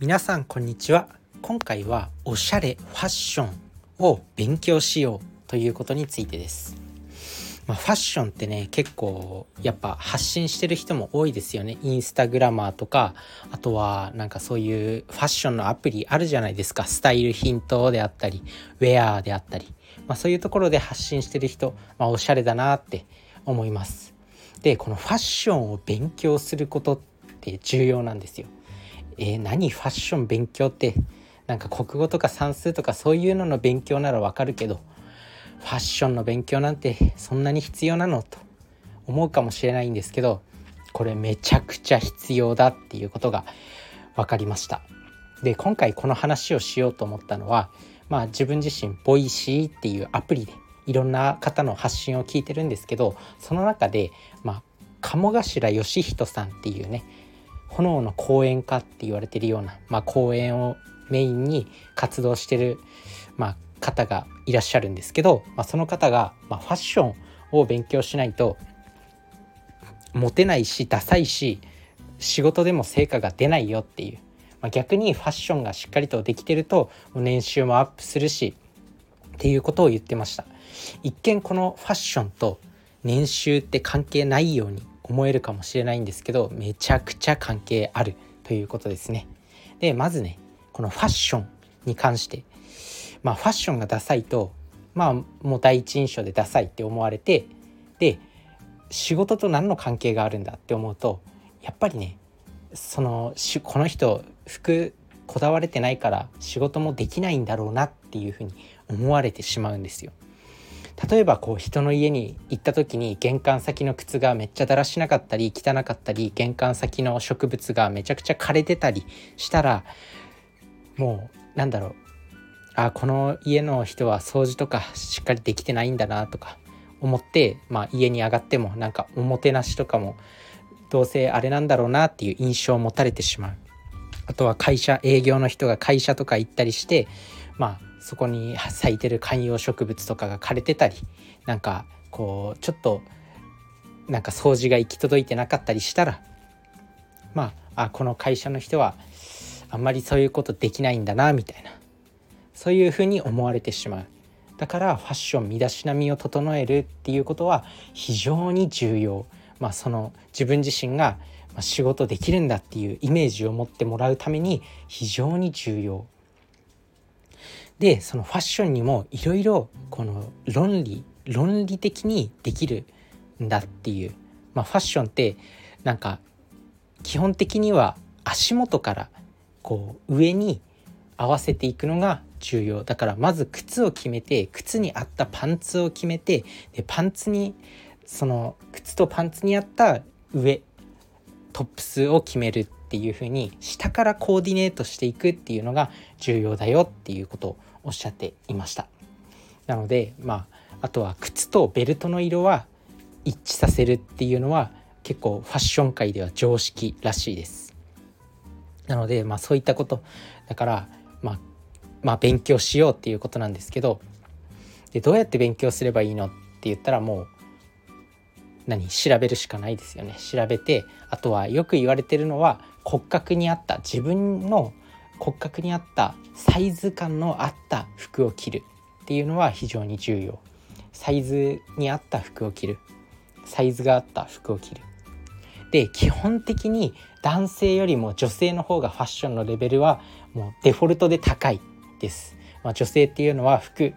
皆さんこんにちは。今回はおしゃれファッションを勉強しようということについてです。まあ、ファッションってね結構やっぱ発信してる人も多いですよね。インスタグラマーとかあとはなんかそういうファッションのアプリあるじゃないですか。スタイルヒントであったりウェアであったり、まあ、そういうところで発信してる人、まあ、おしゃれだなって思います。でこのファッションを勉強することって重要なんですよ。えー、何ファッション勉強って？なんか国語とか算数とかそういうのの勉強ならわかるけどファッションの勉強なんてそんなに必要なの？と思うかもしれないんですけどこれめちゃくちゃ必要だっていうことが分かりました。で今回この話をしようと思ったのはまあ自分自身 Voicy っていうアプリでいろんな方の発信を聞いてるんですけどその中でまあ鴨頭義人さんっていうね炎の講演家って言われてるような、まあ、講演をメインに活動してる、まあ、方がいらっしゃるんですけど、まあ、その方が、まあ、ファッションを勉強しないとモテないしダサいし仕事でも成果が出ないよっていう、まあ、逆にファッションがしっかりとできてると年収もアップするしっていうことを言ってました。一見このファッションと年収って関係ないように思えるかもしれないんですけどめちゃくちゃ関係あるということですねでまずねこのファッションに関してまあファッションがダサいとまあもう第一印象でダサいって思われてで仕事と何の関係があるんだって思うとやっぱりねそのこの人服こだわれてないから仕事もできないんだろうなっていうふうに思われてしまうんですよ。例えばこう人の家に行った時に玄関先の靴がめっちゃだらしなかったり汚かったり玄関先の植物がめちゃくちゃ枯れてたりしたらもうなんだろう。あこの家の人は掃除とかしっかりできてないんだなとか思って、まあ、家に上がってもなんかおもてなしとかもどうせあれなんだろうなっていう印象を持たれてしまう。あとは会社営業の人が会社とか行ったりしてまあそこに咲いてる観葉植物とかが枯れてたりなんかこうちょっとなんか掃除が行き届いてなかったりしたらまああこの会社の人はあんまりそういうことできないんだなみたいな。そういうふうに思われてしまう。だからファッション身だしなみを整えるっていうことは非常に重要。まあその自分自身が仕事できるんだっていうイメージを持ってもらうために非常に重要。でそのファッションにもいろいろこの論理論理的にできるんだっていう、まあ、ファッションってなんか基本的には足元からこう上に合わせていくのが重要。だからまず靴を決めて靴に合ったパンツを決めてでパンツにその靴とパンツに合った上トップスを決めるっていう風に下からコーディネートしていくっていうのが重要だよっていうこと。おっしゃっていました。なのでまああとは靴とベルトの色は一致させるっていうのは結構ファッション界では常識らしいです。なのでまあそういったことだからまあ、まあ、勉強しようっていうことなんですけどでどうやって勉強すればいいのって言ったらもう何調べるしかないですよね。調べてあとはよく言われてるのは骨格に合った自分の骨格に合ったサイズ感の合った服を着るっていうのは非常に重要。サイズに合った服を着る。サイズが合った服を着る。で基本的に男性よりも女性の方がファッションのレベルはもうデフォルトで高いです、まあ、女性っていうのは服、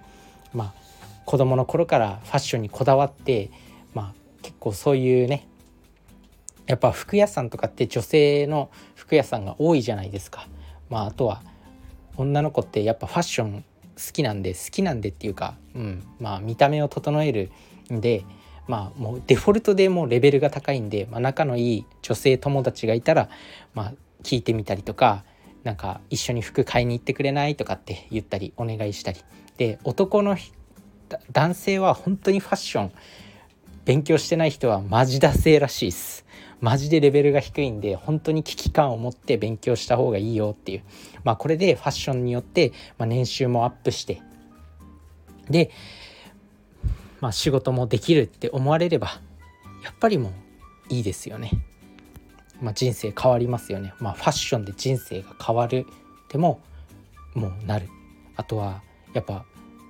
まあ、子供の頃からファッションにこだわって、まあ、結構そういうねやっぱ服屋さんとかって女性の服屋さんが多いじゃないですか。まあ、あとは女の子ってやっぱファッション好きなんで好きなんでっていうか、うんまあ、見た目を整えるんでまあもうデフォルトでもうレベルが高いんで、まあ、仲のいい女性友達がいたら、まあ、聞いてみたりとかなんか一緒に服買いに行ってくれないとかって言ったりお願いしたり。で男の男性は本当にファッション勉強してない人はマジダセらしいですマジでレベルが低いんで本当に危機感を持って勉強した方がいいよっていうまあこれでファッションによって、まあ、年収もアップしてでまあ、仕事もできるって思われればやっぱりもういいですよね。まあ、人生変わりますよね。まあ、ファッションで人生が変わるでももうなるあとはやっぱ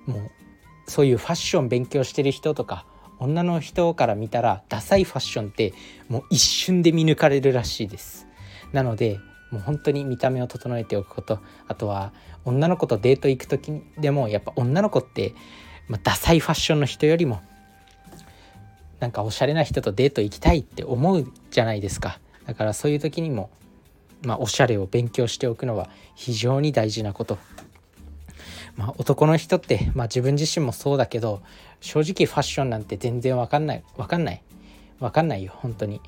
もうそういうファッション勉強してる人とか女の人から見たらダサいファッションってもう一瞬で見抜かれるらしいです。なのでもう本当に見た目を整えておくこと。あとは女の子とデート行く時でもやっぱ女の子って、まあ、ダサいファッションの人よりもなんかおしゃれな人とデート行きたいって思うじゃないですか。だからそういう時にも、まあ、おしゃれを勉強しておくのは非常に大事なこと。まあ、男の人って、まあ、自分自身もそうだけど正直ファッションなんて全然わかんないわかんない。わかんないよ本当に。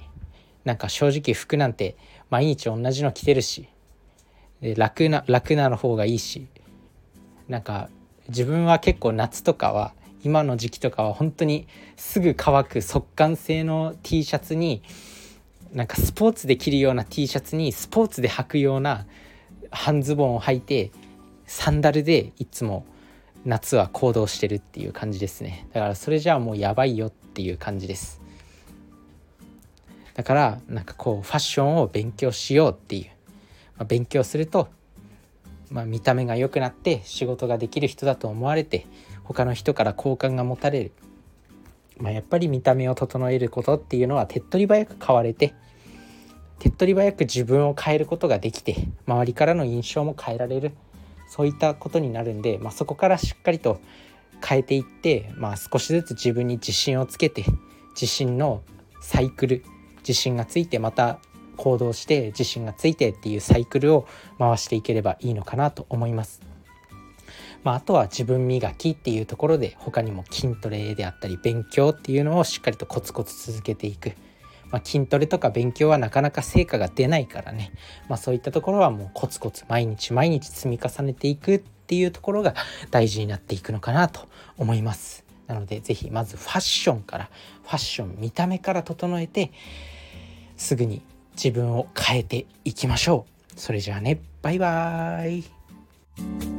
なんか正直服なんて毎日同じの着てるし。楽な楽なの方がいいし。なんか自分は結構夏とかは今の時期とかは本当にすぐ乾く速乾性の T シャツになんかスポーツで着るような T シャツにスポーツで履くような半ズボンを履いてサンダルでいつも夏は行動してるっていう感じですね。だからそれじゃあもうやばいよっていう感じです。だからなんかこうファッションを勉強しようっていう、まあ、勉強すると、まあ、見た目が良くなって仕事ができる人だと思われて他の人から好感が持たれる、まあ、やっぱり見た目を整えることっていうのは手っ取り早く変われて手っ取り早く自分を変えることができて周りからの印象も変えられる。そういったことになるんで、まあ、そこからしっかりと変えていって、まあ、少しずつ自分に自信をつけて自信のサイクル自信がついてまた行動して自信がついてっていうサイクルを回していければいいのかなと思います。まあ、あとは自分磨きっていうところで他にも筋トレであったり勉強っていうのをしっかりとコツコツ続けていく。まあ、筋トレとか勉強はなかなか成果が出ないからね、まあ、そういったところはもうコツコツ毎日毎日積み重ねていくっていうところが大事になっていくのかなと思います。なので是非まずファッションからファッション見た目から整えてすぐに自分を変えていきましょう。それじゃあねバイバーイ